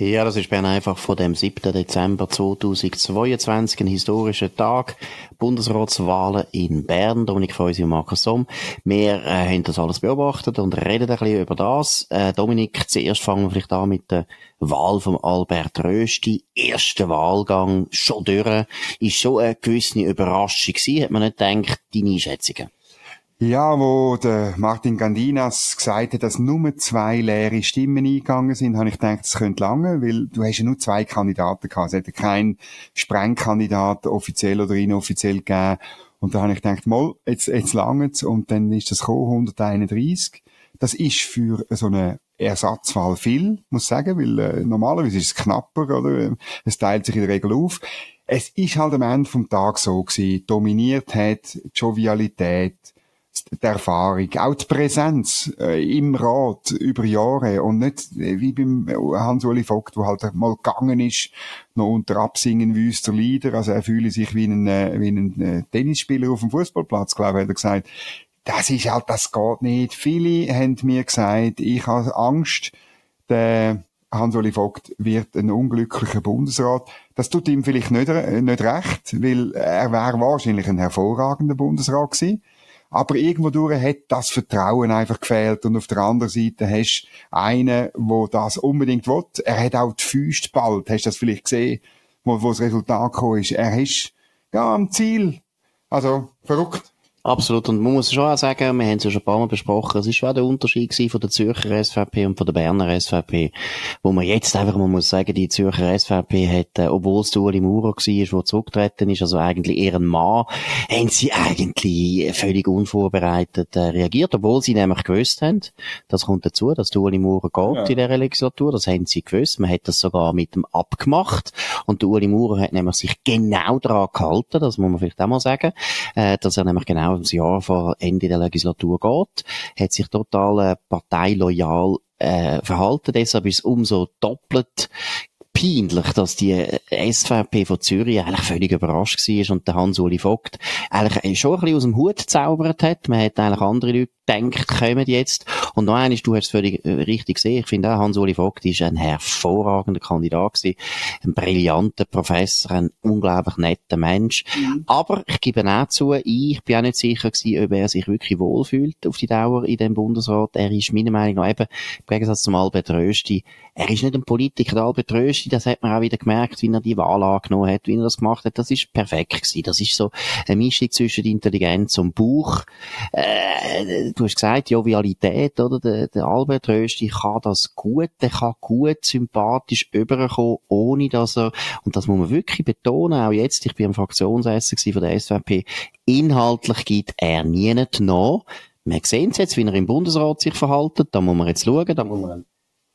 Ja, das ist Bern einfach von dem 7. Dezember 2022, ein historischer Tag. Bundesratswahlen in Bern. Dominik Feusi und Markus Somm. Wir äh, haben das alles beobachtet und reden ein bisschen über das. Äh, Dominik, zuerst fangen wir vielleicht an mit der Wahl von Albert Rösti. Erster Wahlgang, schon durch. Ist schon eine gewisse Überraschung gewesen. Hat man nicht gedacht, deine Einschätzungen? Ja, wo der Martin Gandinas gesagt hat, dass nur zwei leere Stimmen eingegangen sind, habe ich gedacht, das könnte lange, weil du hast ja nur zwei Kandidaten gehabt. Es hätte keinen Sprengkandidat offiziell oder inoffiziell gegeben. Und da habe ich gedacht, mal, jetzt, jetzt lange Und dann ist das gekommen, 131. Das ist für so eine Ersatzwahl viel, muss ich sagen, weil äh, normalerweise ist es knapper, oder? Es teilt sich in der Regel auf. Es ist halt am Ende vom Tag so gewesen, dominiert hat Jovialität, die Erfahrung, auch die Präsenz äh, im Rat über Jahre und nicht äh, wie beim Hans-Uli Vogt, wo halt mal gegangen ist, noch unter Absingen wüster Lieder, also er fühle sich wie ein, äh, wie ein äh, Tennisspieler auf dem Fußballplatz, glaube ich, hat er gesagt. Das ist halt, das geht nicht. Viele haben mir gesagt, ich habe Angst, der Hans-Uli Vogt wird ein unglücklicher Bundesrat. Das tut ihm vielleicht nicht, äh, nicht recht, weil er wäre wahrscheinlich ein hervorragender Bundesrat gewesen. Aber irgendwo hat das Vertrauen einfach gefehlt. Und auf der anderen Seite hast du einen, der das unbedingt will. Er hat auch die Füße bald. Hast du das vielleicht gesehen, wo, wo das Resultat gekommen ist? Er ist, ja, am Ziel. Also, verrückt. Absolut. Und man muss schon auch sagen, wir haben es ja schon ein paar Mal besprochen, es ist schon der Unterschied von der Zürcher SVP und von der Berner SVP, wo man jetzt einfach mal muss sagen, die Zürcher SVP hat, äh, obwohl es Ueli Maurer war, der zurückgetreten ist, also eigentlich eher ein Mann, haben sie eigentlich völlig unvorbereitet äh, reagiert, obwohl sie nämlich gewusst haben, das kommt dazu, dass Ueli Maurer geht ja. in dieser Legislatur, das haben sie gewusst, man hat das sogar mit dem abgemacht und Ueli Maurer hat nämlich sich genau daran gehalten, das muss man vielleicht auch mal sagen, äh, dass er nämlich genau ein Jahr vor Ende der Legislatur geht, hat sich total äh, parteiloyal äh, verhalten. Deshalb ist es umso doppelt peinlich, dass die äh, SVP von Zürich eigentlich völlig überrascht war und der Hans-Uli Vogt eigentlich schon ein bisschen aus dem Hut gezaubert hat. Man hat eigentlich andere Leute denkt, kommen jetzt. Und noch eines, du hast es völlig äh, richtig gesehen. Ich finde auch, Hans-Uli Vogt ist ein hervorragender Kandidat gewesen. Ein brillanter Professor, ein unglaublich netter Mensch. Mhm. Aber ich gebe auch zu, ich bin auch nicht sicher gewesen, ob er sich wirklich wohlfühlt auf die Dauer in dem Bundesrat. Er ist meiner Meinung nach eben, im Gegensatz zum Albert Rösti, er ist nicht ein Politiker. Der Albert Rösti, das hat man auch wieder gemerkt, wie er die Wahl angenommen hat, wie er das gemacht hat. Das ist perfekt gewesen. Das ist so eine Mischung zwischen Intelligenz und Buch. Äh, du hast gesagt, Jovialität, oder? Der, der Albert Rösti kann das gut, der kann gut sympathisch überkommen, ohne dass er, und das muss man wirklich betonen, auch jetzt, ich bin am Fraktionsessen von der SVP, inhaltlich gibt er nie nach. Wir sehen es jetzt, wie er im Bundesrat sich verhaltet, da muss man jetzt schauen, da muss man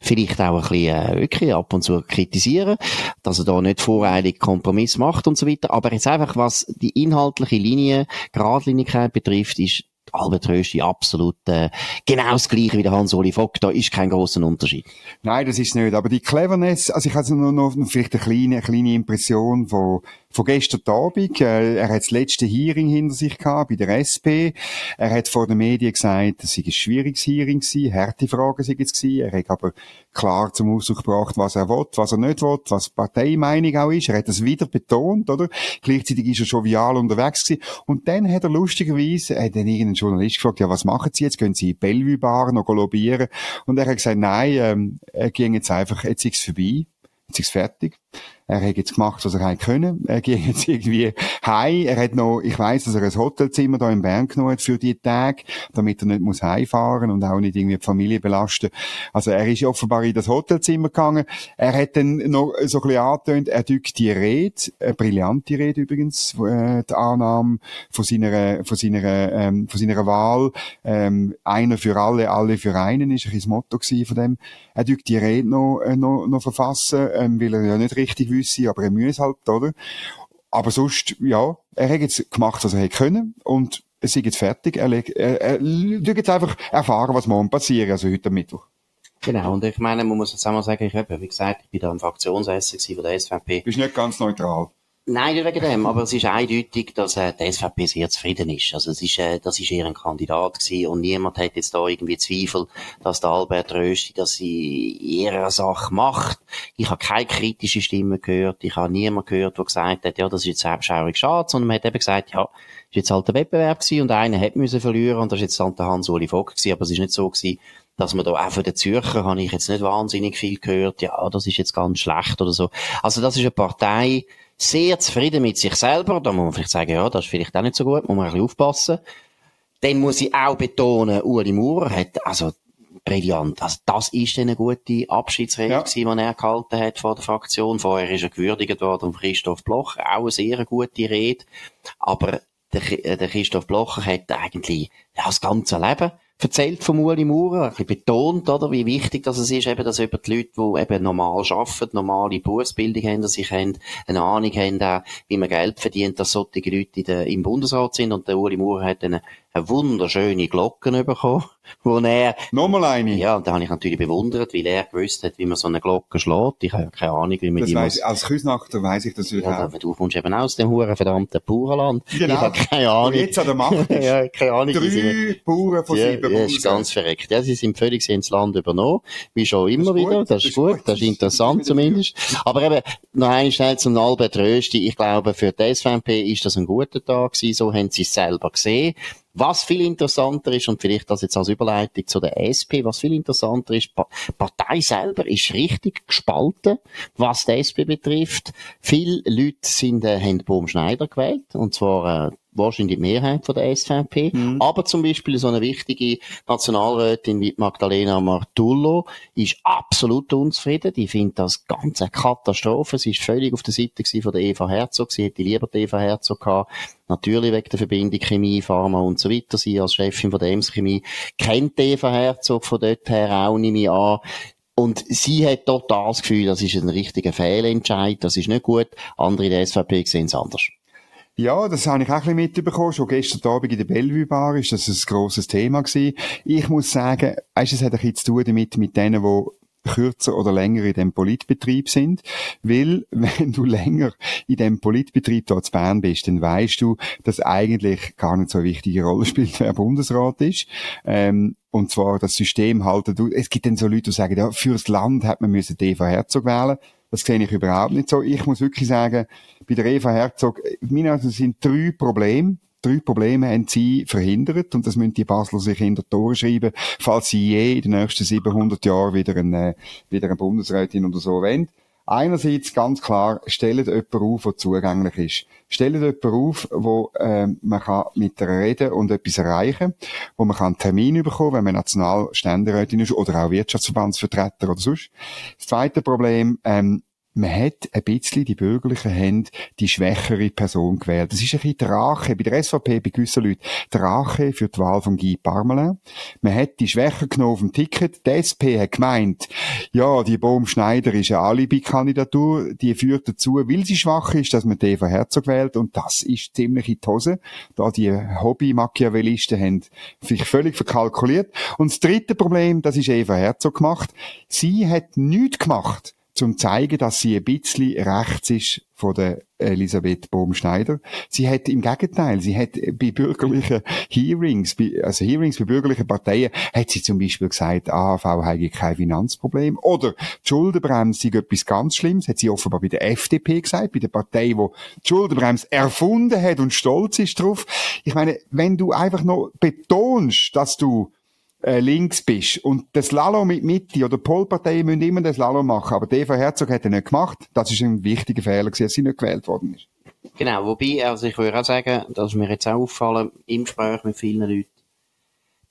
vielleicht auch ein bisschen äh, wirklich ab und zu kritisieren, dass er da nicht voreilig Kompromiss macht und so weiter. Aber jetzt einfach, was die inhaltliche Linie, Gradlinigkeit betrifft, ist Albert Rösti absolut äh, genau das gleiche wie der Hans-Oli Vogt. Da ist kein großer Unterschied. Nein, das ist nicht. Aber die Cleverness, also ich also noch, noch vielleicht eine kleine, eine kleine Impression von von gestern Abend. Äh, er hat das letzte Hearing hinter sich gehabt bei der SP. Er hat vor den Medien gesagt, es sei ein schwieriges Hearing gewesen, harte Fragen sei es gewesen. Er hat aber klar zum Ausdruck gebracht, was er will, was er nicht will, was Parteimeinung auch ist. Er hat das wieder betont, oder? Gleichzeitig ist er jovial unterwegs gewesen. Und dann hat er lustigerweise, hat dann irgendein Journalist gefragt, ja, was machen Sie jetzt? Gehen Sie in Bellevue Bar noch lobbyieren? Und er hat gesagt, nein, ähm, er ging jetzt einfach, jetzt ist es vorbei. Jetzt ist es fertig. Er hat jetzt gemacht, was er hätte können. Er geht jetzt irgendwie heim. Er hat noch, ich weiss, dass er ein Hotelzimmer da in Bern genommen hat für die Tage, damit er nicht muss heimfahren und auch nicht irgendwie die Familie belasten. Also er ist offenbar in das Hotelzimmer gegangen. Er hat dann noch so ein bisschen angetönt, er dückt die Rede, eine brillante Rede übrigens, äh, die Annahme von seiner, von seiner, ähm, von seiner Wahl, ähm, einer für alle, alle für einen, ist ein das Motto von dem. Er dückt die Rede noch, äh, noch, noch verfassen, ähm, weil er ja nicht richtig wüsste, aber er muss halt, oder? Aber sonst, ja, er hat jetzt gemacht, was er hätte können und es ist jetzt fertig. Er, er, er, er jetzt einfach erfahren, was morgen passiert, also heute am Mittwoch. Genau, und ich meine, man muss jetzt auch mal sagen, ich habe, wie gesagt, ich bin da im Fraktionsessen von der SVP. Du bist nicht ganz neutral. Nein, nicht wegen dem, aber es ist eindeutig, dass äh, die SVP sehr zufrieden ist. Also es ist, äh, das ist ein Kandidat gewesen und niemand hat jetzt da irgendwie Zweifel, dass der Albert Rösti das in ihrer Sache macht. Ich habe keine kritische Stimme gehört, ich habe niemanden gehört, der gesagt hat, ja, das ist jetzt selbstschaurig schade, sondern man hat eben gesagt, ja, ist jetzt halt der Wettbewerb gewesen und einer hat müssen verlieren und das ist jetzt dann der Hans-Uli Vogt gewesen, aber es ist nicht so gewesen, dass man da auch von den Zürcher habe ich jetzt nicht wahnsinnig viel gehört, ja, das ist jetzt ganz schlecht oder so. Also das ist eine Partei, sehr zufrieden mit sich selber. Da muss man vielleicht sagen, ja, das ist vielleicht auch nicht so gut, muss man ein bisschen aufpassen. Dann muss ich auch betonen, Uli Maurer hat, also, brillant. Also, das ist eine gute Abschiedsrede ja. die er gehalten hat vor der Fraktion. Vorher ist er gewürdigt worden von Christoph Bloch. Auch eine sehr gute Rede. Aber der, der Christoph Blocher hat eigentlich ja, das ganze Leben erzählt von Uli Maurer, ein bisschen betont, oder, wie wichtig das ist, eben, dass eben die Leute, die eben normal arbeiten, normale Berufsbildung haben, dass sie haben, eine Ahnung haben, auch, wie man Geld verdient, dass solche Leute in der, im Bundesrat sind, und der Uli Maurer hat eine, eine wunderschöne Glocken bekommen, wo er... Nochmal eine? Ja, und da habe ich natürlich bewundert, weil er gewusst hat, wie man so eine Glocke schlägt. Ich habe ja keine Ahnung, wie man das die weiss, muss... Als Küsnachter weiss ich das ja, auch. Du kommst eben aus dem huren verdammten Bauernland. Genau. Ich habe keine Ahnung. Und jetzt an der Macht ist. ja, keine Ahnung. Drei Bauern von ja, sieben Ja, ist ganz verreckt. Ja, sie sind völlig ins Land übernommen. Wie schon immer gut, wieder. Das ist gut. Das ist interessant das ist zumindest. Aber eben, noch ein schnell zum Albert Rösti. Ich glaube, für die SVP ist das ein guter Tag gewesen. So haben sie es selber gesehen. Was viel interessanter ist, und vielleicht das jetzt als Überleitung zu der SP, was viel interessanter ist, die Partei selber ist richtig gespalten, was die SP betrifft. Viele Leute sind, äh, haben Bohm Schneider gewählt, und zwar, äh, wahrscheinlich die Mehrheit von der SVP. Mhm. Aber zum Beispiel so eine wichtige Nationalrätin wie Magdalena Martullo ist absolut unzufrieden. Die findet das ganz eine Katastrophe. Sie ist völlig auf der Seite von der Eva Herzog. Sie hätte lieber die Eva Herzog gehabt. Natürlich wegen der Verbindung Chemie, Pharma und so weiter. Sie als Chefin von der Ems Chemie kennt die Eva Herzog von dort her auch, nehme ich an. Und sie hat total das Gefühl, das ist ein richtiger Fehlentscheid, das ist nicht gut. Andere in der SVP sehen es anders. Ja, das habe ich auch ein bisschen mitbekommen. Schon gestern Abend in der Bellevue Bar ist das ein grosses Thema gewesen. Ich muss sagen, weißt, es hat ein bisschen zu tun damit, mit denen, die kürzer oder länger in dem Politbetrieb sind. Weil, wenn du länger in dem Politbetrieb dort zu Bern bist, dann weißt du, dass eigentlich gar nicht so eine wichtige Rolle spielt, wer Bundesrat ist. Ähm, und zwar das System halten. Es gibt dann so Leute, die sagen, ja, fürs Land hat man müssen Eva Herzog wählen. Das sehe ich überhaupt nicht so. Ich muss wirklich sagen, bei der Eva Herzog, meine also sind drei Probleme drei Probleme haben sie verhindert und das müssen die Basler sich in der Tore schreiben, falls sie je in den nächsten 700 Jahren wieder eine, wieder eine Bundesrätin oder so wollen. Einerseits ganz klar, stellt jemanden auf, der zugänglich ist. Stellt jemanden auf, wo äh, man kann mit der reden und etwas erreichen, wo man einen Termin bekommen, wenn man Nationalständerätin ist oder auch Wirtschaftsverbandsvertreter oder sonst. Das zweite Problem, ähm, man hat ein bisschen die bürgerlichen Hände die schwächere Person gewählt. Das ist ein bisschen die Rache, bei der SVP, bei gewissen Leuten, die Rache für die Wahl von Guy Parmelin. Man hat die Schwächer genommen auf dem Ticket. Die SP hat gemeint, ja, die Bohm Schneider ist eine Alibi-Kandidatur, die führt dazu, weil sie schwach ist, dass man die Eva Herzog wählt und das ist ziemlich in die Hose. Da die Hobby-Machiavellisten haben sich völlig verkalkuliert. Und das dritte Problem, das ist Eva Herzog gemacht. Sie hat nichts gemacht zum zeigen, dass sie ein bisschen rechts ist von der Elisabeth Bohm-Schneider. Sie hat im Gegenteil, sie hat bei bürgerlichen Hearings, also Hearings bei bürgerlichen Parteien, hat sie zum Beispiel gesagt, AHV habe kein Finanzproblem. Oder die Schuldenbremse ist etwas ganz Schlimmes, hat sie offenbar bei der FDP gesagt, bei der Partei, die die Schuldenbremse erfunden hat und stolz ist drauf. Ich meine, wenn du einfach noch betonst, dass du äh, links bist. Und das Slalom mit Mitte oder Polparteien müssen immer den Slalom machen. Aber Eva Herzog hat er nicht gemacht. Das ist ein wichtiger Fehler gewesen, dass sie nicht gewählt worden ist. Genau, wobei, also ich würde auch sagen, dass mir jetzt auch auffallen, im Gespräch mit vielen Leuten,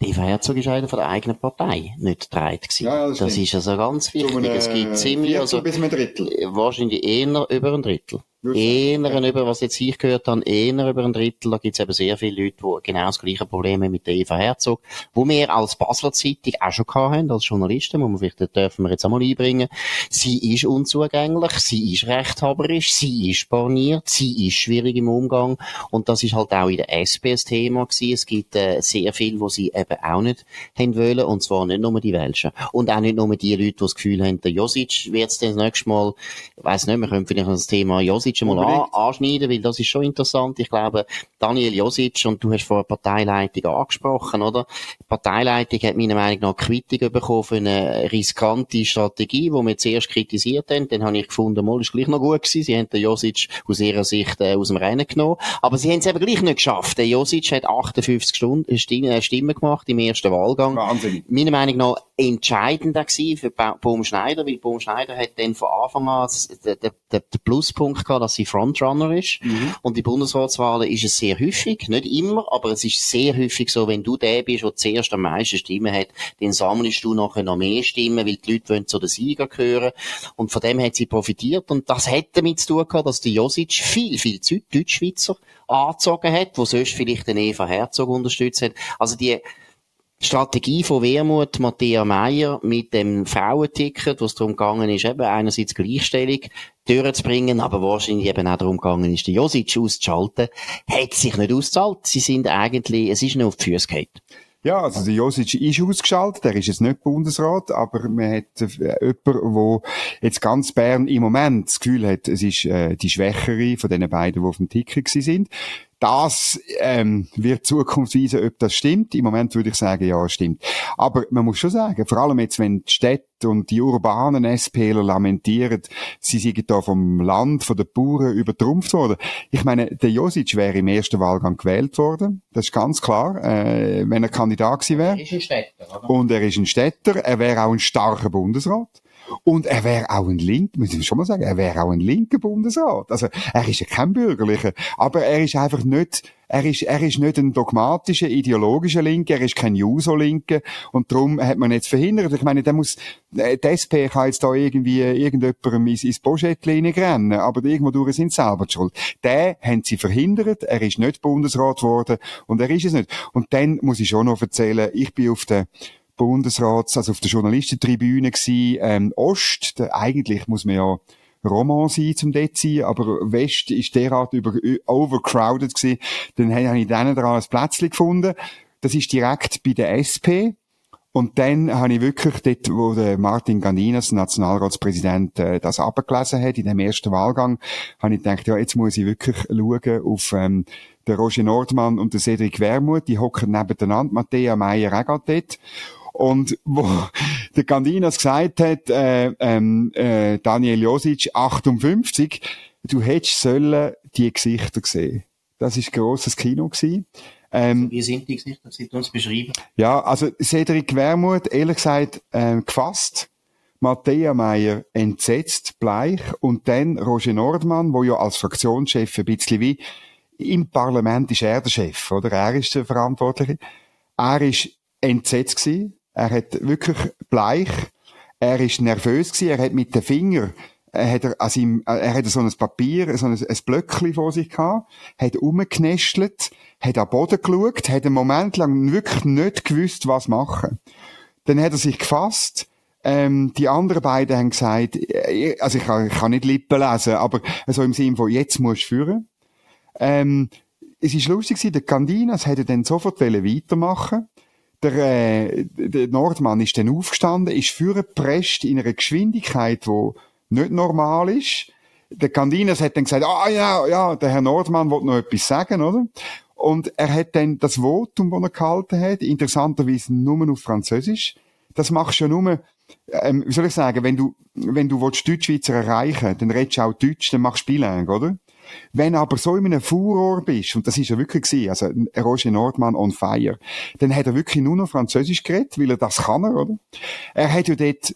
Eva Herzog ist einer von der eigenen Partei nicht dreit gewesen. Ja, das, das ist also ganz wichtig. Es gibt ziemlich, also, bis ein Drittel. wahrscheinlich eher über ein Drittel. Eher über, was jetzt ich gehört habe, eher über ein Drittel. Da gibt es eben sehr viele Leute, die genau das gleiche Problem haben mit der Eva Herzog, wo wir als Basler Zeitung auch schon hatten, als Journalisten, muss man vielleicht, dürfen wir jetzt einmal einbringen. Sie ist unzugänglich, sie ist rechthaberisch, sie ist borniert, sie ist schwierig im Umgang und das ist halt auch in der SP ein Thema gewesen. Es gibt äh, sehr viel, wo sie eben auch nicht haben wollen und zwar nicht nur die Welschen und auch nicht nur die Leute, die das Gefühl haben, der Josic wird das nächste Mal, ich weiss nicht, wir können vielleicht das Thema Josic Josic mal an, anschneiden, weil das ist schon interessant. Ich glaube, Daniel Josic, und du hast vor Parteileitung angesprochen, oder? Die Parteileitung hat meiner Meinung nach Kritik bekommen für eine riskante Strategie, die wir zuerst kritisiert haben. Dann habe ich gefunden, mal ist gleich noch gut gewesen. Sie haben den Josic aus ihrer Sicht äh, aus dem Rennen genommen. Aber sie haben es eben gleich nicht geschafft. Der Josic hat 58 Stunden, äh, Stimmen gemacht im ersten Wahlgang. Wahnsinn. Meiner Meinung nach entscheidend gewesen für Baum Schneider, weil Baum Schneider hat dann von Anfang an den, den, den Pluspunkt gehabt, dass sie Frontrunner ist. Mhm. Und die Bundesratswahlen ist es sehr häufig, nicht immer, aber es ist sehr häufig so, wenn du der bist, der zuerst am meisten Stimmen hat, dann sammelst du nachher noch mehr Stimmen, weil die Leute wollen zu den Sieger gehören. Und von dem hat sie profitiert. Und das hat damit zu tun gehabt, dass der Josic viel, viel Deutschschweizer angezogen hat, wo sonst vielleicht den Eva Herzog unterstützt hat. Also die, Strategie von Wermut, Matthäa Meyer, mit dem Frauenticket, wo es darum gegangen ist, eben einerseits Gleichstellung durchzubringen, aber wahrscheinlich eben auch darum gegangen ist, die Josic auszuschalten, hat sich nicht ausgezahlt. Sie sind eigentlich, es ist nur auf die Füße gefallen. Ja, also der Josic ist ausgeschaltet, der ist jetzt nicht Bundesrat, aber man hat äh, jemanden, wo jetzt ganz Bern im Moment das Gefühl hat, es ist äh, die Schwächere von den beiden, die auf dem Ticket sind. Das ähm, wird Zukunft weisen, ob das stimmt. Im Moment würde ich sagen, ja, es stimmt. Aber man muss schon sagen, vor allem jetzt, wenn die Städte und die urbanen SPler lamentieren, sie sind da vom Land, von den Bauern übertrumpft worden. Ich meine, der Josic wäre im ersten Wahlgang gewählt worden. Das ist ganz klar, äh, wenn er Kandidat gewesen wäre. Er ist ein Städter, oder? Und er ist ein Städter. Er wäre auch ein starker Bundesrat. Und er wäre auch ein Link, muss ich schon mal sagen, er wäre auch ein linker Bundesrat. Also, er ist ja kein bürgerlicher, aber er ist einfach nicht, er ist, er ist nicht ein dogmatischer, ideologischer Linker, er ist kein Juso-Linker und darum hat man jetzt verhindert. Ich meine, der muss, äh, die SP kann jetzt da irgendwie irgendjemandem ins, ins Boschettchen rennen, aber irgendwo durch sind selber die schuld. Den haben sie verhindert, er ist nicht Bundesrat geworden und er ist es nicht. Und dann muss ich schon noch erzählen, ich bin auf der Bundesrats, also auf der Journalistentribüne gsi, ähm, Ost, der, eigentlich muss man ja Roman sein zum dort sein, aber West ist derart über, overcrowded gewesen, dann habe ich dann dran ein Plätzchen gefunden. Das ist direkt bei der SP. Und dann habe ich wirklich dort, wo der Martin Gandinas, Nationalratspräsident, äh, das abgelesen hat, in dem ersten Wahlgang, habe ich gedacht, ja, jetzt muss ich wirklich schauen auf ähm, den Roger Nordmann und den Cedric Wermuth, die hocken nebeneinander, Matthäa Meyer auch dort. Und wo der Gandinas gesagt hat, äh, ähm, äh, Daniel Josic, 58, du hättest sollen die Gesichter sehen. Das ist grosses Kino gewesen. Ähm, Wie sind die Gesichter? Sie uns beschreiben. Ja, also Cedric Wermuth, ehrlich gesagt, ähm, gefasst. Matthäa Meyer entsetzt, bleich. Und dann Roger Nordmann, wo ja als Fraktionschef ein bisschen wie im Parlament ist er der Chef, oder? Er ist der Verantwortliche. Er ist entsetzt gewesen. Er hat wirklich bleich. Er ist nervös gewesen. Er hat mit den Fingern er hat er, also ihm, er hat so ein Papier, so ein, ein Blöckchen vor sich gehabt, hat umgenestelt, hat am Boden geschaut, hat einen Moment lang wirklich nicht gewusst, was machen. Dann hat er sich gefasst, ähm, die anderen beiden haben gesagt, äh, also ich kann, ich kann nicht Lippen lesen, aber so im Sinne von, jetzt musst du führen. Ähm, es ist lustig, der Candinas hätte dann sofort weitermachen der, äh, der Nordmann ist dann aufgestanden, ist vorgepresst in einer Geschwindigkeit, die nicht normal ist. Der Candinas hat dann gesagt, ah ja, ja, der Herr Nordmann wollte noch etwas sagen, oder? Und er hat dann das Votum, das er gehalten hat, interessanterweise nur auf Französisch. Das machst du ja nur, ähm, wie soll ich sagen, wenn du, wenn du willst, Deutschschweizer erreichen dann redest du auch Deutsch, dann machst du Bilang, oder? Wenn aber so in einem Furor bist, und das ist er wirklich gewesen, also Roger Nordmann on fire, dann hat er wirklich nur noch Französisch geredet, weil er das kann, er, oder? Er hat ja dort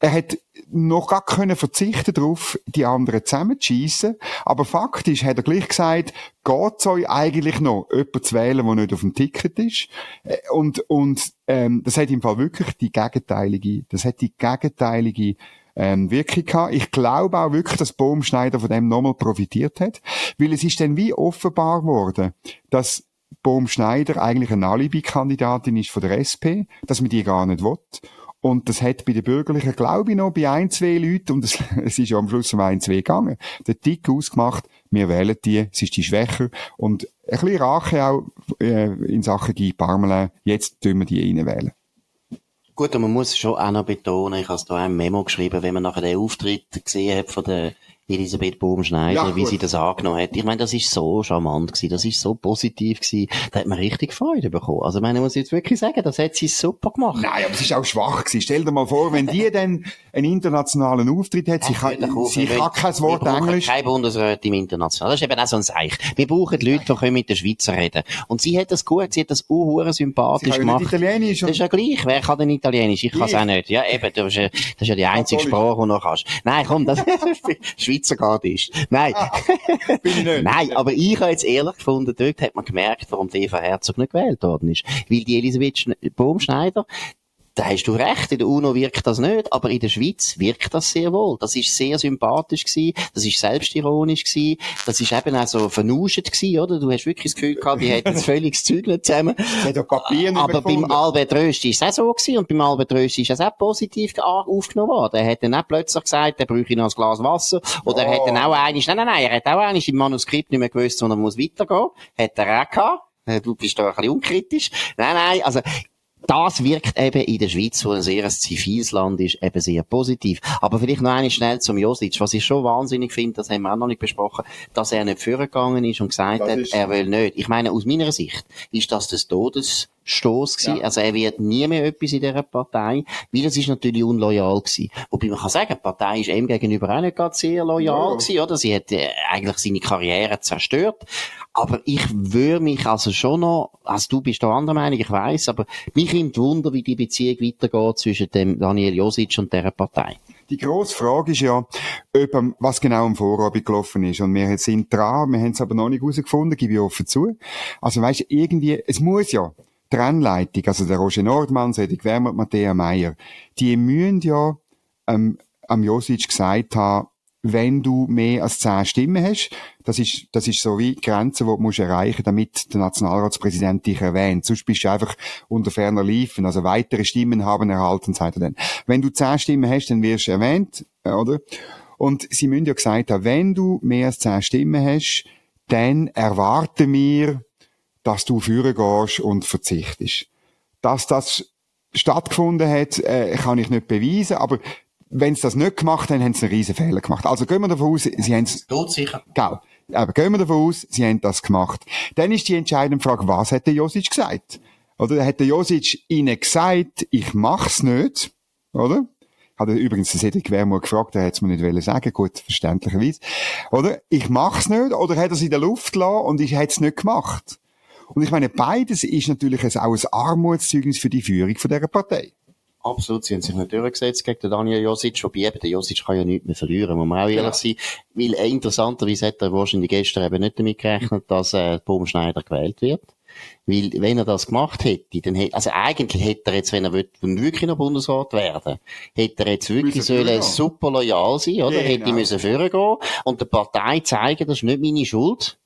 er hat noch gar können verzichten darauf, die anderen zusammenzuschiessen. Aber faktisch hat er gleich gesagt, geht's euch eigentlich noch, jemanden zu wählen, der nicht auf dem Ticket ist? Äh, und, und, ähm, das hat im Fall wirklich die gegenteilige, das hat die gegenteilige ähm, Wirkung gehabt. Ich glaube auch wirklich, dass Baumschneider von dem nochmal profitiert hat, weil es ist dann wie offenbar worden, dass Baumschneider eigentlich eine Alibi-Kandidatin ist von der SP, dass man die gar nicht will. Und das hat bei den Bürgerlichen, glaube ich, noch bei ein, zwei Leuten, und es, es ist ja am Schluss um ein, zwei gegangen, der Tick ausgemacht, wir wählen die, sie ist die schwächer. Und ein bisschen Rache auch äh, in Sachen Guy Parmelin, jetzt tun wir die reinwählen. Gut, und man muss schon auch noch betonen, ich habe es da ein Memo geschrieben, wenn man nachher den Auftritt gesehen hat von der Elisabeth Baumschneider, ja, wie sie das angenommen hat. Ich meine, das ist so charmant gewesen, das ist so positiv gewesen, da hat man richtig Freude bekommen. Also, ich meine, ich muss jetzt wirklich sagen, das hat sie super gemacht. Nein, aber es ist auch schwach gewesen. Stell dir mal vor, wenn die dann einen internationalen Auftritt hat, sie kann, sie kann kein Wort wir Englisch. kein Bundesrat im Internationalen. Das ist eben auch so ein Seich. Wir brauchen Leute, die können mit der Schweizer reden. Und sie hat das gut, sie hat das auch sympathisch sie gemacht. Italienisch. Das ist ja gleich. Wer kann denn Italienisch? Ich kann es auch nicht. Ja, eben, das ist ja, das ist ja die einzige Sprache, die du noch kannst. Nein, komm, das ist Schweizer Gardist. Nein. Bin ich nicht. Nein, aber ich habe jetzt ehrlich gefunden, dort hat man gemerkt, warum die Eva Herzog nicht gewählt worden ist. Weil die Elisabeth Baumschneider, da hast du recht, in der UNO wirkt das nicht, aber in der Schweiz wirkt das sehr wohl. Das ist sehr sympathisch gewesen, das ist selbstironisch gewesen, das ist eben auch so vernuschet gewesen, oder? Du hast wirklich das Gefühl gehabt, die hätten völlig das Zeug nicht zusammen. aber beim Albert Rösti ist es auch so gewesen, und beim Albert Rösti ist es auch positiv aufgenommen worden. Er hat dann auch plötzlich gesagt, er bräuchte noch ein Glas Wasser, oder oh. er hat dann auch einiges, nein, nein, nein, er hat auch einiges im Manuskript nicht mehr gewusst, sondern muss weitergehen. Hat er auch gehabt. Du bist da ein bisschen unkritisch. Nein, nein, also, das wirkt eben in der Schweiz, wo ein sehr ziviles Land ist, eben sehr positiv. Aber vielleicht noch eine schnell zum Josic. Was ich schon wahnsinnig finde, das haben wir auch noch nicht besprochen, dass er nicht vorgegangen ist und gesagt das hat, er will nicht. Ich meine, aus meiner Sicht ist das das Todes Stoß gewesen. Ja. Also er wird nie mehr etwas in dieser Partei, weil es ist natürlich unloyal gewesen. Wobei man kann sagen, die Partei ist ihm gegenüber auch nicht gerade sehr loyal ja. gewesen, oder? Sie hat äh, eigentlich seine Karriere zerstört. Aber ich würde mich also schon noch, also du bist da anderer Meinung, ich weiß, aber mich nimmt Wunder, wie die Beziehung weitergeht zwischen dem Daniel Josic und dieser Partei. Die grosse Frage ist ja, ob, was genau am Vorabend gelaufen ist. Und wir sind dran, wir haben es aber noch nicht herausgefunden, gebe ich offen zu. Also weißt irgendwie, es muss ja, Trennleitung, also der Roger Nordmann, Cedric Wermert, Matthäa Meyer, die müssen ja ähm, am Josic gesagt haben, wenn du mehr als zehn Stimmen hast, das ist, das ist so wie die Grenze, die du musst erreichen damit der Nationalratspräsident dich erwähnt. Sonst bist du einfach unter ferner Liefen. Also weitere Stimmen haben erhalten, sagt er dann. Wenn du zehn Stimmen hast, dann wirst du erwähnt, äh, oder? Und sie müssen ja gesagt haben, wenn du mehr als zehn Stimmen hast, dann erwarten wir, dass du führen gehst und verzichtest. Dass das stattgefunden hat, äh, kann ich nicht beweisen, aber wenn sie das nicht gemacht haben, haben sie einen riesen Fehler gemacht. Also gehen wir davon aus, sie haben es... sicher. Genau. Aber gehen wir davon aus, sie haben das gemacht. Dann ist die entscheidende Frage, was hat der Josic gesagt? Oder hat der Josic ihnen gesagt, ich mach's nicht? Oder? Hat er übrigens den Cedric Wermut gefragt, er hätte es mir nicht wollen sagen, gut, verständlicherweise. Oder? Ich mach's nicht, oder hat er es in der Luft gelassen und ich hätte es nicht gemacht? Und ich meine, beides ist natürlich auch ein Armutszeugnis für die Führung von dieser Partei. Absolut, sie haben sich nicht durchgesetzt gegen den Daniel Josic, wobei eben der Josic kann ja nichts mehr verlieren, muss man auch ehrlich ja. sein. Weil interessanterweise hat er wahrscheinlich gestern eben nicht damit gerechnet, dass äh, Baumschneider gewählt wird. Weil, wenn er das gemacht hätte, dann hätte, also eigentlich hätte er jetzt, wenn er wirklich noch Bundesrat werden, hätte er jetzt wirklich sollen super loyal sein, oder? Genau. Hätte müssen vorgehen und der Partei zeigen, das ist nicht meine Schuld.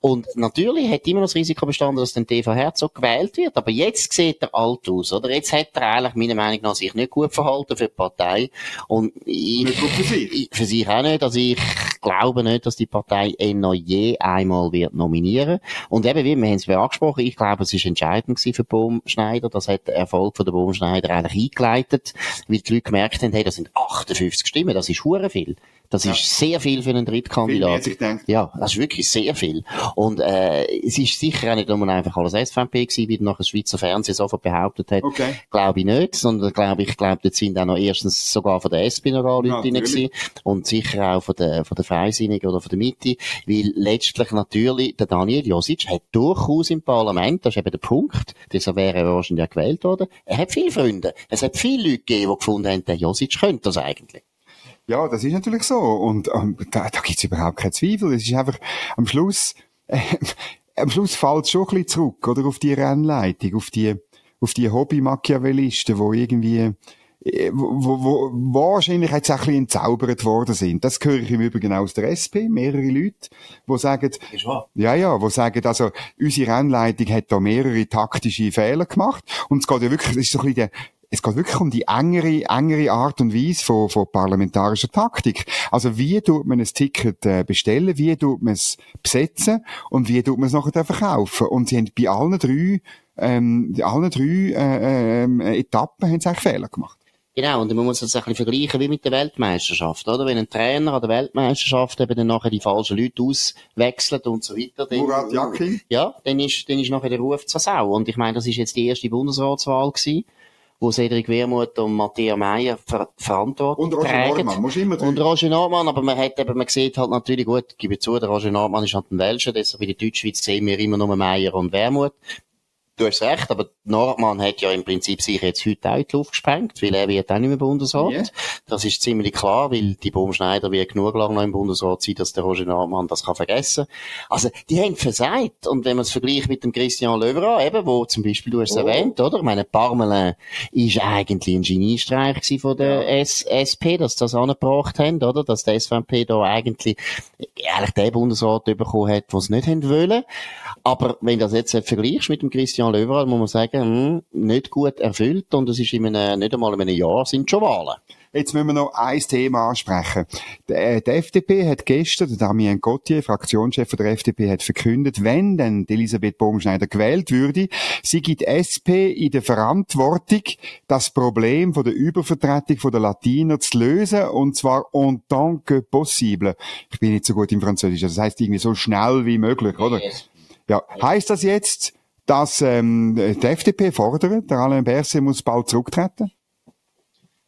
Und natürlich hat immer das Risiko bestanden, dass dann TV Herzog gewählt wird. Aber jetzt sieht er alt aus, oder? Jetzt hat er eigentlich meiner Meinung nach sich nicht gut verhalten für die Partei. Und ich, nicht gut für sich. Für sich auch nicht. Also ich glaube nicht, dass die Partei ihn noch je einmal wird nominieren. Und eben, wie wir haben es angesprochen, ich glaube, es ist entscheidend für Baumschneider. Das hat der Erfolg von der Baumschneider eigentlich eingeleitet, weil die Leute gemerkt haben, hey, das sind 58 Stimmen, das ist hure viel. Das ja. ist sehr viel für einen Drittkandidat. Viel ja, das ist wirklich sehr viel. Und äh, es ist sicher auch nicht nur einfach alles SVP gewesen, wie nachher das Schweizer Fernsehen sofort behauptet hat. Okay. Glaube ich nicht, sondern glaube ich, glaube, dort sind auch noch erstens sogar von der SP noch Leute ja, drin gewesen und sicher auch von der, von der Freisinnigen oder von der Mitte, weil letztlich natürlich der Daniel Josic hat durchaus im Parlament, das ist eben der Punkt, deshalb wäre er wahrscheinlich auch gewählt worden, er hat viele Freunde. Es hat viele Leute gegeben, die gefunden haben, der Josic könnte das eigentlich. Ja, das ist natürlich so. Und ähm, da, da gibt es überhaupt keinen Zweifel. Es ist einfach am Schluss, äh, am Schluss fällt es schon ein bisschen zurück, oder? Auf die Rennleitung, auf die, auf die Hobby-Machiavellisten, die irgendwie äh, wo, wo, wo wahrscheinlich jetzt auch ein bisschen entzaubert worden sind. Das höre ich im Übrigen aus der SP, mehrere Leute, die sagen, ja, ja, wo sagen, also, unsere Rennleitung hat da mehrere taktische Fehler gemacht. Und es geht ja wirklich, es ist so ein bisschen der, es geht wirklich um die engere, engere Art und Weise von, von parlamentarischer Taktik. Also wie tut man ein Ticket äh, bestellen, wie tut man es besetzen und wie tut man es nachher verkaufen. Und sie haben bei allen drei, ähm, allen drei äh, äh, Etappen haben sie eigentlich Fehler gemacht. Genau, und man muss das ein bisschen vergleichen wie mit der Weltmeisterschaft, oder? Wenn ein Trainer an der Weltmeisterschaft eben dann nachher die falschen Leute auswechselt und so weiter, dann, Murat Yakin. ja, dann ist, dann ist nachher der Ruf zur Sau. Und ich meine, das ist jetzt die erste Bundesratswahl gewesen, wo Cedric Wermuth und Matthias Meyer ver verantwortet Und Roger tragen. Normann, musst immer Und. Roger Nordmann, aber man hat eben, man sieht halt natürlich gut, ich gebe zu, der Roger Nordmann ist halt ein Welscher, deshalb in der Deutschschweiz sehen wir immer nur Meyer und Wermuth. Du hast recht, aber Nordmann hat ja im Prinzip sich jetzt heute auch in die Luft gesprengt, weil er wird auch nicht mehr Bundesrat. Ja. Das ist ziemlich klar, weil die Baumschneider wird genug lang noch im Bundesrat sein, dass der Roger Nordmann das kann vergessen. Also, die haben versagt. Und wenn man es vergleicht mit dem Christian Löwera, eben, wo zum Beispiel, du hast es Oh. erwähnt, oder? Ich meine, Parmelin ist eigentlich ein Geniestreich von der S SP, dass sie das angebracht haben, oder? Dass der SVP da eigentlich, eigentlich den Bundesrat bekommen hat, den sie nicht haben wollen. Aber wenn du das jetzt vergleichst mit dem Christian Löwera, muss man sagen, hm, nicht gut erfüllt und es ist in einem, nicht einmal in einem Jahr sind schon Wahlen. Jetzt müssen wir noch ein Thema ansprechen. Der, äh, die FDP hat gestern, der Damien Gauthier, Fraktionschef der FDP, hat verkündet, wenn denn die Elisabeth Baumschneider gewählt würde, sie gibt SP in der Verantwortung, das Problem von der Übervertretung von der Latiner zu lösen, und zwar en tant que possible. Ich bin nicht so gut im Französisch, das heißt irgendwie so schnell wie möglich, oder? Ja. Heißt das jetzt, dass ähm, die FDP fordert, der Alain Berset muss bald zurücktreten?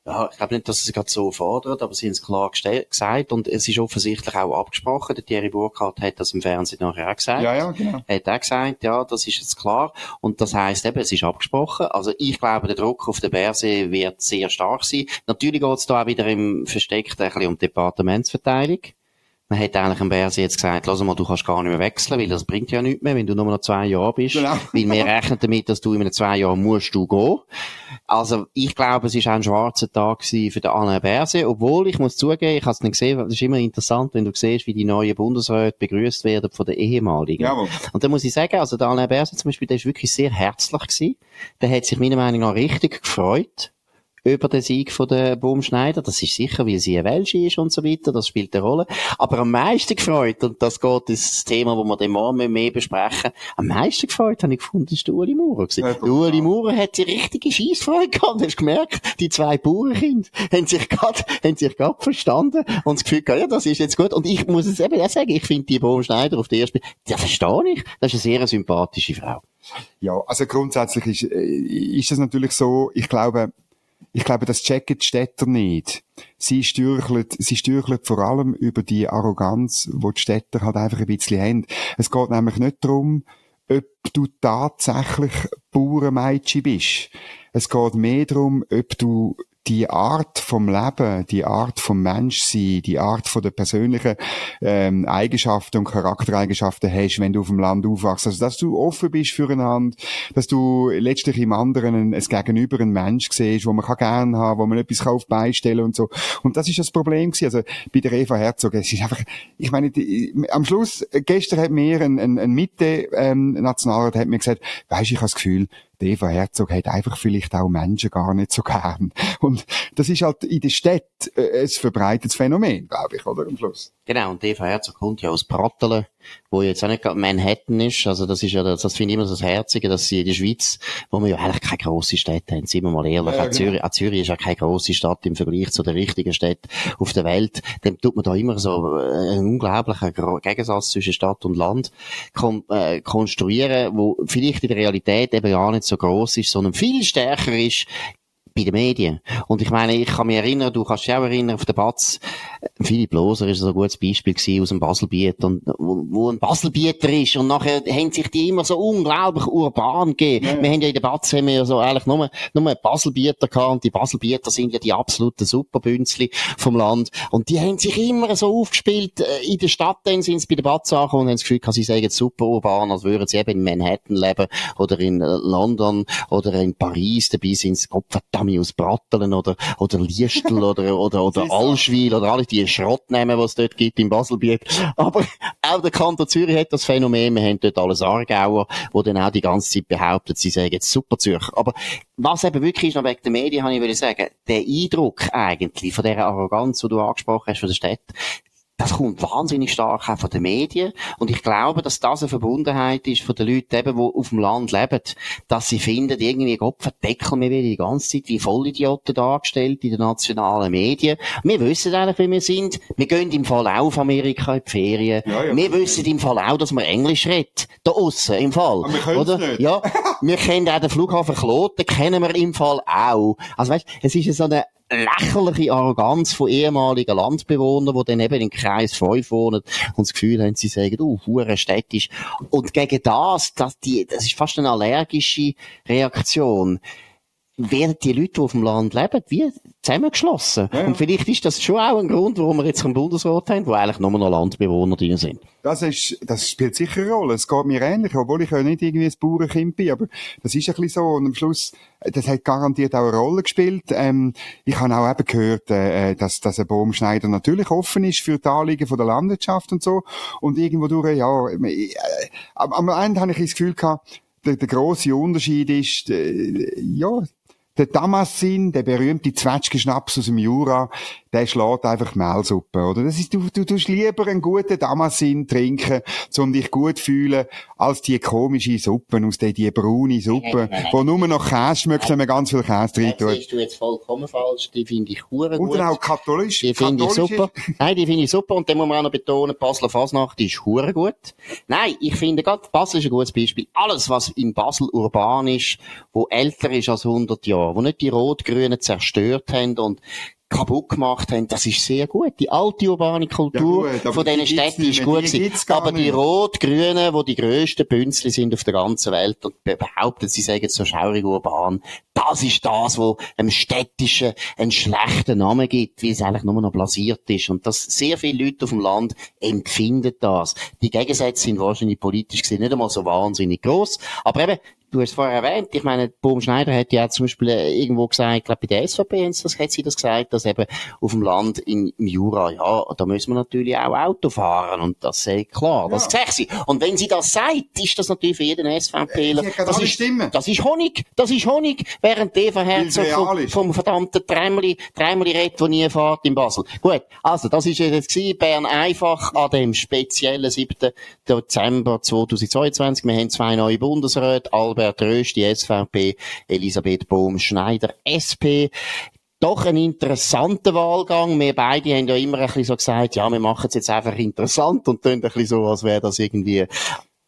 Ja, ich glaube nicht, dass sie es gerade so fordert, aber sie haben es klar gesagt und es ist offensichtlich auch abgesprochen. Der Thierry Burkhardt hat das im Fernsehen nachher auch gesagt. Ja, ja, genau. Hat auch gesagt, ja, das ist jetzt klar. Und das heisst eben, es ist abgesprochen. Also ich glaube, der Druck auf den Berse wird sehr stark sein. Natürlich geht es da auch wieder im Versteckten ein bisschen um Departementsverteilung. Man hat eigentlich dem Berse jetzt gesagt, lass mal, du kannst gar nicht mehr wechseln, weil das bringt ja nichts mehr, wenn du nur noch zwei Jahre bist. Genau. Weil wir rechnen damit, dass du in einem zwei Jahren musst du gehen. Also, ich glaube, es ist auch ein schwarzer Tag für den Alain Berset, obwohl, ich muss zugeben, ich habe es nicht gesehen, es ist immer interessant, wenn du siehst, wie die neuen Bundesräte begrüßt werden von den ehemaligen. Jawohl. Und da muss ich sagen, also der Alain Berset zum Beispiel, der ist wirklich sehr herzlich gewesen. Der hat sich meiner Meinung nach richtig gefreut über den Sieg von der Baumschneider. Das ist sicher, weil sie eine Welsche ist und so weiter. Das spielt eine Rolle. Aber am meisten gefreut, und das geht ins Thema, wo wir den morgen mehr besprechen, am meisten gefreut habe ich gefunden, ist der Uli Maurer. Ja, Uli Maurer hat die richtige Scheissfreude gehabt. Du hast gemerkt, die zwei Bauernkinder haben sich gerade, haben sich gerade verstanden und das Gefühl gehabt, ja, das ist jetzt gut. Und ich muss es eben auch sagen, ich finde die Baumschneider auf der ersten, ja, verstehe ich. Das ist eine sehr sympathische Frau. Ja, also grundsätzlich ist, äh, ist es natürlich so, ich glaube, ich glaube, das checken die Städter nicht. Sie stürcheln, sie stürcheln vor allem über die Arroganz, wo die Städter halt einfach ein bisschen haben. Es geht nämlich nicht darum, ob du tatsächlich Bauernmädchen bist. Es geht mehr darum, ob du die Art vom Leben, die Art vom Menschsein, die Art von der persönlichen ähm, Eigenschaften und Charaktereigenschaften hast, wenn du auf dem Land aufwachst. Also, dass du offen bist füreinander, dass du letztlich im anderen ein, ein Gegenüber einen Mensch siehst, wo man kann gern haben, wo man etwas auf die Beine stellen und so. Und das ist das Problem gewesen. Also, bei der Eva Herzog, es ist einfach, ich meine, die, am Schluss, gestern hat mir ein, ein, ein Mitte-Nationalrat hat mir gesagt, weisst, ich habe das Gefühl, Eva Herzog hat einfach vielleicht auch Menschen gar nicht so gern. Und das ist halt in der Stadt äh, ein verbreitetes Phänomen, glaube ich, oder? Am Schluss. Genau, und Eva Herzog kommt ja aus Prattelen, wo jetzt auch nicht gerade Manhattan ist. Also das ist ja, das, das finde ich immer so das Herzige, dass sie in der Schweiz, wo wir ja eigentlich keine grosse Stadt haben, sind wir mal ehrlich, Ja, auch, Zürich, auch Zürich ist ja keine grosse Stadt im Vergleich zu den richtigen Städten auf der Welt. Dem tut man da immer so äh, einen unglaublichen Gegensatz zwischen Stadt und Land kon äh, konstruieren, wo vielleicht in der Realität eben gar nicht so gross ist, sondern viel stärker ist bei den Medien. Und ich meine, ich kann mich erinnern, du kannst dich auch erinnern, auf der Batz, Philipp Loser ist so ein gutes Beispiel gewesen aus dem Baselbiet, und, wo, wo ein Baselbieter ist, und nachher haben sich die immer so unglaublich urban gegeben. Wir haben ja in der Batz, haben wir ja so eigentlich nur, nur Baselbieter gehabt, und die Baselbieter sind ja die absoluten Superbünzli vom Land, und die haben sich immer so aufgespielt, äh, in der Stadt, dann sind sie bei der Batz angekommen und haben das Gefühl, gehabt, sie jetzt super urban, als würden sie eben in Manhattan leben, oder in äh, London, oder in Paris, dabei sind sie, Gott verdammt, aus Bratteln oder, oder Liestel oder, oder, oder Allschwil oder alle die Schrott nehmen, was es dort gibt im Baselbiet. Aber auch der Kanton Zürich hat das Phänomen, wir haben dort alles Aargauer, die dann auch die ganze Zeit behaupten, sie sagen jetzt super Zürcher. Aber was eben wirklich ist, noch wegen der Medien, habe ich sagen, der Eindruck eigentlich von dieser Arroganz, die du angesprochen hast von der Stadt, das kommt wahnsinnig stark auch von den Medien. Und ich glaube, dass das eine Verbundenheit ist von den Leuten eben, die auf dem Land leben, dass sie finden, irgendwie, Gott verdeckeln wir wieder die ganze Zeit wie Vollidioten dargestellt in den nationalen Medien. Wir wissen eigentlich, wie wir sind. Wir gehen im Fall auch auf Amerika in die Ferien. Ja, ja. Wir wissen im Fall auch, dass man Englisch redet. Da aussen, im Fall. Aber wir oder? Nicht. Ja. wir kennen auch den Flughafen Kloten, kennen wir im Fall auch. Also weißt, es ist so eine lächerliche Arroganz von ehemaligen Landbewohnern, die dann eben im Kreis 5 wohnen und das Gefühl haben, sie sagen, oh, hure städtisch. Und gegen das, das, die, das ist fast eine allergische Reaktion werden die Leute, die auf dem Land leben, wie zusammengeschlossen. Ja, ja. Und vielleicht ist das schon auch ein Grund, warum wir jetzt einen Bundesrat haben, wo eigentlich nur noch Landbewohner drin sind. Das ist, das spielt sicher eine Rolle. Es geht mir ähnlich, obwohl ich ja nicht irgendwie ein Bauernkind bin, aber das ist ein bisschen so. Und am Schluss, das hat garantiert auch eine Rolle gespielt. Ähm, ich habe auch eben gehört, äh, dass, dass ein Baumschneider natürlich offen ist für die Anliegen von der Landwirtschaft und so. Und irgendwo durch, ja, äh, am Ende habe ich das Gefühl gehabt, der, der grosse Unterschied ist, äh, ja, der Damassin, der berühmte Zwetschgenschnaps aus dem Jura, der schlägt einfach Mehlsuppe, oder? Das ist, du, du tust lieber einen guten Damassin trinken, um dich gut zu fühlen, als die komische Suppe aus der, die braune Suppe, wo nur noch Käse schmeckt, wenn man ganz viel Käse drin tut. Das du jetzt vollkommen falsch. Die finde ich gut. Und auch katholisch. Die finde ich super. Nein, die finde ich super. Und dann muss man auch noch betonen, Basler Fasnacht ist hure gut. Nein, ich finde gerade, Basel ist ein gutes Beispiel. Alles, was in Basel urban ist, wo älter ist als 100 Jahre, wo nicht die Rot-Grünen zerstört haben und kaputt gemacht haben, das ist sehr gut. Die alte urbane Kultur ja gut, von diesen Städten ist gut gewesen. Aber die Rot-Grünen, die die grössten Bünzli sind auf der ganzen Welt und behaupten, sie sagen so schaurig urban, das ist das, wo einem Städtischen einen schlechten Namen gibt, wie es eigentlich nur noch blasiert ist. Und dass sehr viele Leute auf dem Land empfinden das. Die Gegensätze sind wahrscheinlich politisch gesehen nicht einmal so wahnsinnig groß. Aber eben, du hast vorher erwähnt, ich meine, Bohm Schneider hat ja zum Beispiel äh, irgendwo gesagt, ich glaube bei der SVP das, hat sie das gesagt, dass eben auf dem Land in, im Jura, ja, da müssen wir natürlich auch Auto fahren und das ist klar, das ja. sagt sie. Und wenn sie das sagt, ist das natürlich für jeden SVPler, das ist, das ist Honig, das ist Honig, während Eva Herzog vom, vom verdammten Tremli, Tremli redet, der nie fährt in Basel. Gut, also das ist jetzt gewesen, Bern einfach an dem speziellen 7. Dezember 2022. Wir haben zwei neue Bundesräte, Albert Röst, die SVP, Elisabeth Bohm-Schneider, SP doch ein interessanter Wahlgang. Wir beide haben ja immer ein bisschen so gesagt, ja, wir machen es jetzt einfach interessant und tun ein bisschen so, als wäre das irgendwie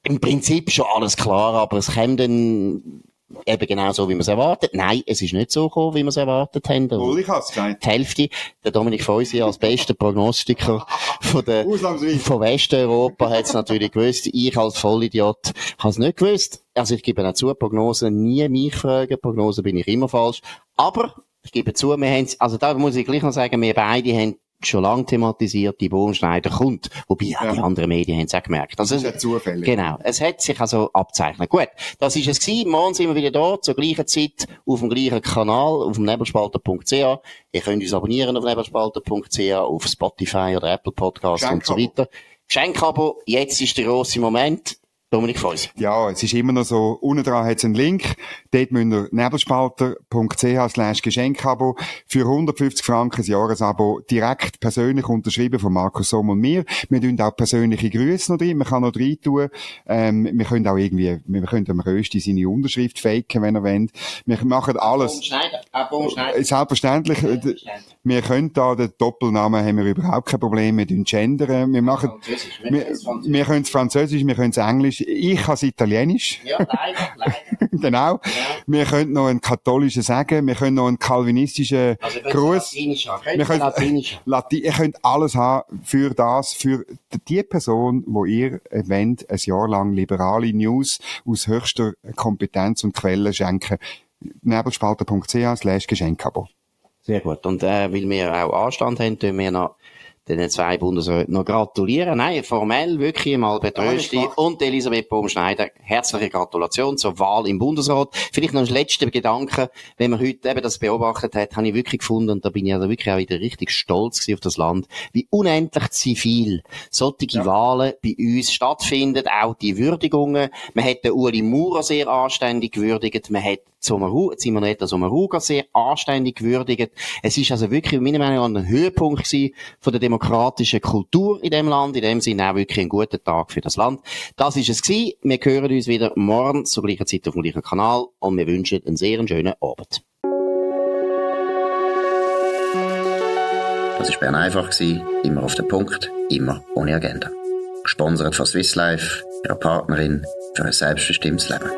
im Prinzip schon alles klar, aber es kommt dann eben genau so, wie man es erwartet. Nein, es ist nicht so gekommen, wie wir es erwartet haben. Wohl, ich hab's gesagt. Die Hälfte, der Dominik Feusi als bester Prognostiker von, der, von Westeuropa hat es natürlich gewusst. Ich als Vollidiot habe es nicht gewusst. Also ich gebe auch zu, Prognosen nie mich fragen. Prognosen bin ich immer falsch. Aber ich gebe zu, wir haben, also da muss ich gleich noch sagen, wir beide haben schon lange thematisiert, die Bohnenschneider kommt. Wobei ja. die anderen Medien haben es auch gemerkt. Also, das ist ja zufällig. Genau. Es hat sich also abzeichnet. Gut. Das ist es gewesen. Morgen sind wir wieder da, zur gleichen Zeit, auf dem gleichen Kanal, auf dem nebelspalter.ch. Ihr könnt uns abonnieren auf nebelspalter.ch, auf Spotify oder Apple Podcasts und so weiter. Geschenkabo. Jetzt ist der grosse Moment. Dominik Feusi. Ja, es ist immer noch so, unten dran hat es einen Link, dort müsst ihr nebelspalter.ch slash Geschenkabo für 150 Franken ein Jahresabo direkt persönlich unterschrieben von Markus Somm und mir. Wir tun auch persönliche Grüße noch drin, man kann noch drin tun, ähm, wir können auch irgendwie, wir können am Rösti seine Unterschrift faken, wenn er will. Wir machen alles. Äh, selbstverständlich. Selbstverständlich. Wir können da den Doppelnamen haben wir überhaupt kein Problem, wir tun gendern, wir machen, wir, wir können es Französisch, wir können es Englisch, ich kann es Italienisch. Ja, leider, leider. genau. Ja. Wir können noch einen katholischen sagen, wir können noch einen kalvinistischen also, Gruß. Wir können Latinisch. Latin, ihr könnt alles haben für das, für die Person, wo ihr wollt, ein Jahr lang liberale News aus höchster Kompetenz und Quellen schenken. nebelspalter.ch slash Geschenkabo. Sehr gut. Und äh, weil wir auch Anstand haben, tun wir noch den zwei Bundesräten noch gratulieren. Nein, formell wirklich mal betrösti. Und Elisabeth Baumschneider, herzliche Gratulation zur Wahl im Bundesrat. Vielleicht noch ein letzter Gedanke. Wenn man heute eben das beobachtet hat, habe ich wirklich gefunden, und da bin ich also wirklich auch wieder richtig stolz auf das Land, wie unendlich zivil solche ja. Wahlen bei uns stattfinden, auch die Würdigungen. Man hat den Uli Maurer sehr anständig gewürdigt, man hat Simonetta Sommaruga sehr anständig gewürdigt. Es ist also wirklich, meiner Meinung nach, ein Höhepunkt gewesen von der demokratischen Kultur in dem Land. In dem Sinne auch wirklich ein guter Tag für das Land. Das ist es gewesen. Wir hören uns wieder morgen zur gleichen Zeit auf dem gleichen Kanal und wir wünschen einen sehr schönen Abend. Das war Bern einfach, immer auf den Punkt, immer ohne Agenda. Gesponsert von Swiss Life, ihrer Partnerin für ein selbstbestimmtes Leben.